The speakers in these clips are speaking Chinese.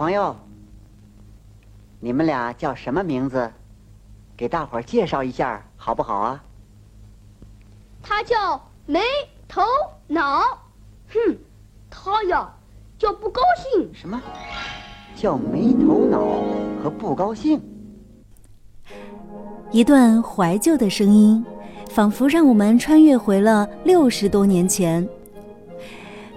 朋友，你们俩叫什么名字？给大伙儿介绍一下好不好啊？他叫没头脑，哼，他呀叫不高兴。什么？叫没头脑和不高兴？一段怀旧的声音，仿佛让我们穿越回了六十多年前。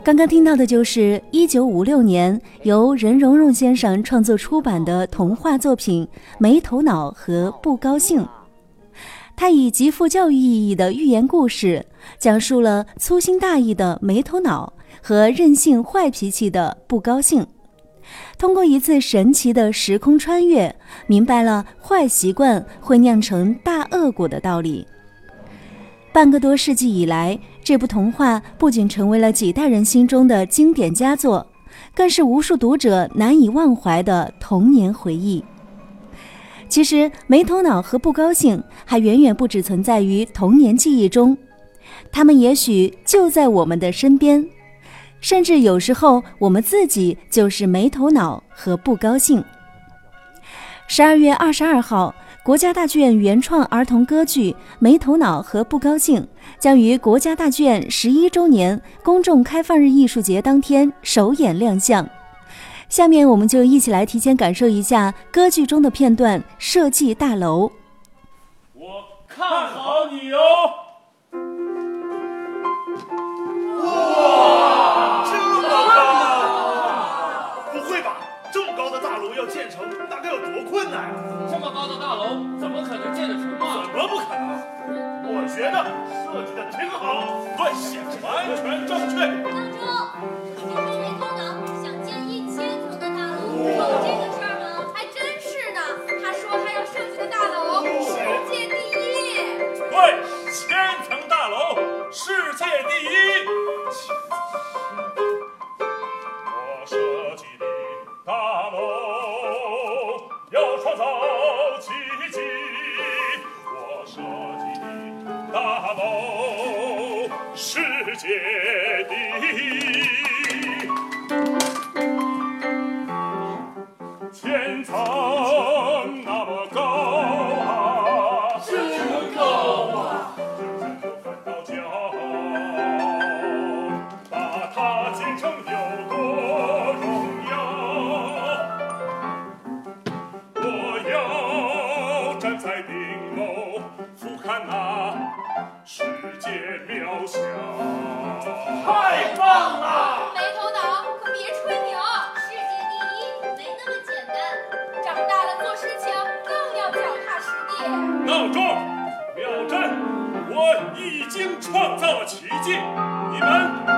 刚刚听到的就是一九五六年由任溶溶先生创作出版的童话作品《没头脑和不高兴》。它以极富教育意义的寓言故事，讲述了粗心大意的没头脑和任性坏脾气的不高兴。通过一次神奇的时空穿越，明白了坏习惯会酿成大恶果的道理。半个多世纪以来，这部童话不仅成为了几代人心中的经典佳作，更是无数读者难以忘怀的童年回忆。其实，没头脑和不高兴还远远不止存在于童年记忆中，他们也许就在我们的身边，甚至有时候我们自己就是没头脑和不高兴。十二月二十二号。国家大剧院原创儿童歌剧《没头脑和不高兴》将于国家大剧院十一周年公众开放日艺术节当天首演亮相。下面，我们就一起来提前感受一下歌剧中的片段《设计大楼》。我看好你哦！么可能建得成嘛？怎么不可能？我觉得设计的挺好，对，完全正确。已经创造了奇迹，你们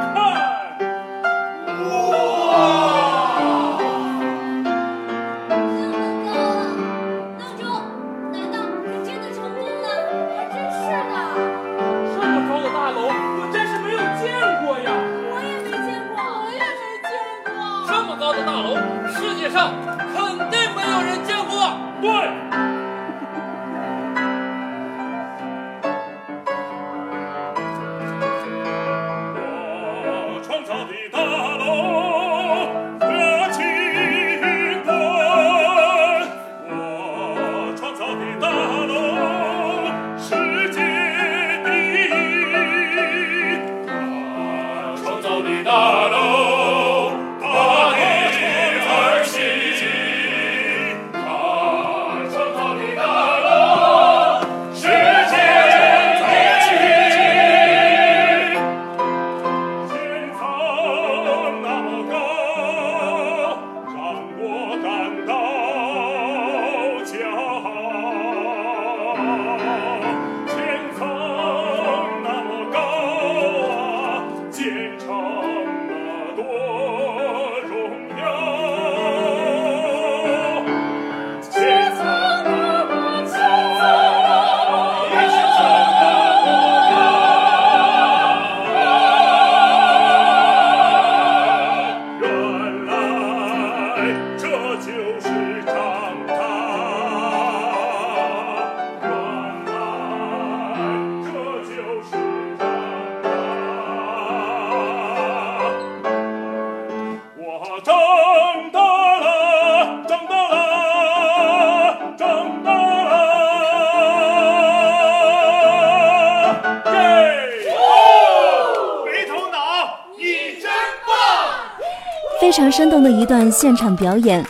非常生动的一段现场表演。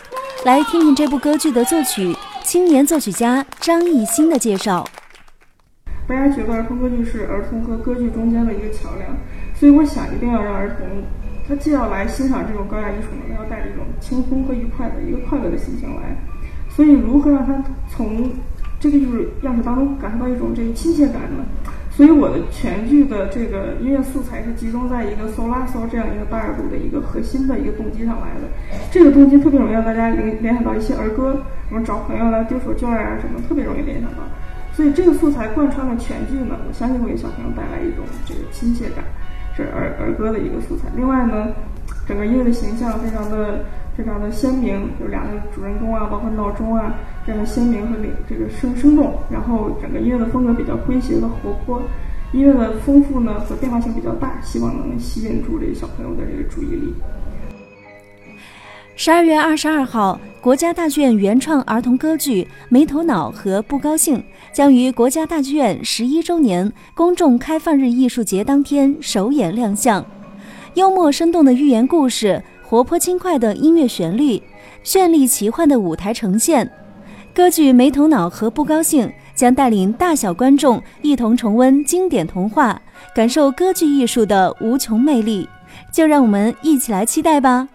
来听听这部歌剧的作曲青年作曲家张艺兴的介绍。大家觉得儿童歌剧是儿童和歌剧中间的一个桥梁，所以我想一定要让儿童，他既要来欣赏这种高雅艺术呢，要带着一种轻松和愉快的一个快乐的心情来。所以，如何让他从这个艺术样式当中感受到一种这个亲切感呢？所以我的全剧的这个音乐素材是集中在一个嗦拉嗦这样一个大二度的一个核心的一个动机上来的。这个动机特别容易让大家联联想到一些儿歌，什么找朋友啦、丢手绢啊什么，特别容易联想到。所以这个素材贯穿了全剧呢，我相信会给小朋友带来一种这个亲切感，是儿儿歌的一个素材。另外呢，整个音乐的形象非常的。非常的鲜明，有两个主人公啊，包括闹钟啊，这样的鲜明和这个生生动。然后整个音乐的风格比较诙谐和活泼，音乐的丰富呢和变化性比较大，希望能吸引住这个小朋友的这个注意力。十二月二十二号，国家大剧院原创儿童歌剧《没头脑和不高兴》将于国家大剧院十一周年公众开放日艺术节当天首演亮相，幽默生动的寓言故事。活泼轻快的音乐旋律，绚丽奇幻的舞台呈现，歌剧《没头脑和不高兴》将带领大小观众一同重温经典童话，感受歌剧艺术的无穷魅力。就让我们一起来期待吧！